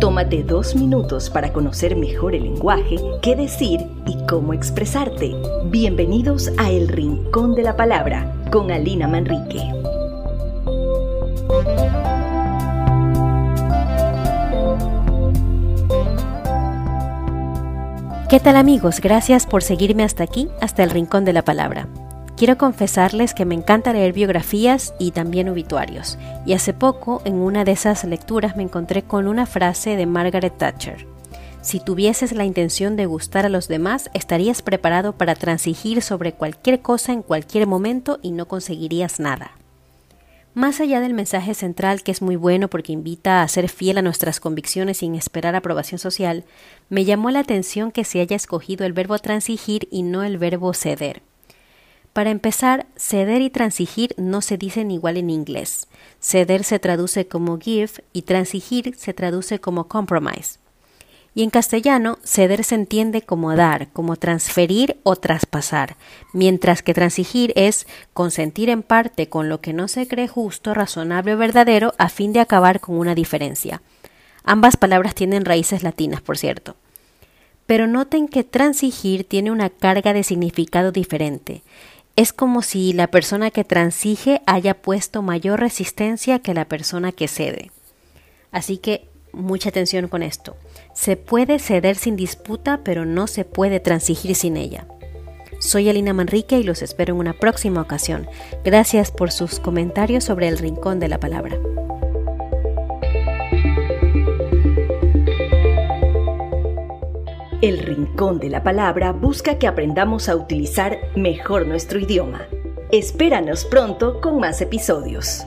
Tómate dos minutos para conocer mejor el lenguaje, qué decir y cómo expresarte. Bienvenidos a El Rincón de la Palabra con Alina Manrique. ¿Qué tal amigos? Gracias por seguirme hasta aquí, hasta el Rincón de la Palabra. Quiero confesarles que me encanta leer biografías y también obituarios, y hace poco en una de esas lecturas me encontré con una frase de Margaret Thatcher. Si tuvieses la intención de gustar a los demás, estarías preparado para transigir sobre cualquier cosa en cualquier momento y no conseguirías nada. Más allá del mensaje central, que es muy bueno porque invita a ser fiel a nuestras convicciones sin esperar aprobación social, me llamó la atención que se haya escogido el verbo transigir y no el verbo ceder. Para empezar, ceder y transigir no se dicen igual en inglés. Ceder se traduce como give y transigir se traduce como compromise. Y en castellano, ceder se entiende como dar, como transferir o traspasar, mientras que transigir es consentir en parte con lo que no se cree justo, razonable o verdadero a fin de acabar con una diferencia. Ambas palabras tienen raíces latinas, por cierto. Pero noten que transigir tiene una carga de significado diferente es como si la persona que transige haya puesto mayor resistencia que la persona que cede. Así que mucha atención con esto. Se puede ceder sin disputa, pero no se puede transigir sin ella. Soy Alina Manrique y los espero en una próxima ocasión. Gracias por sus comentarios sobre el rincón de la palabra. El Rincón de la Palabra busca que aprendamos a utilizar mejor nuestro idioma. Espéranos pronto con más episodios.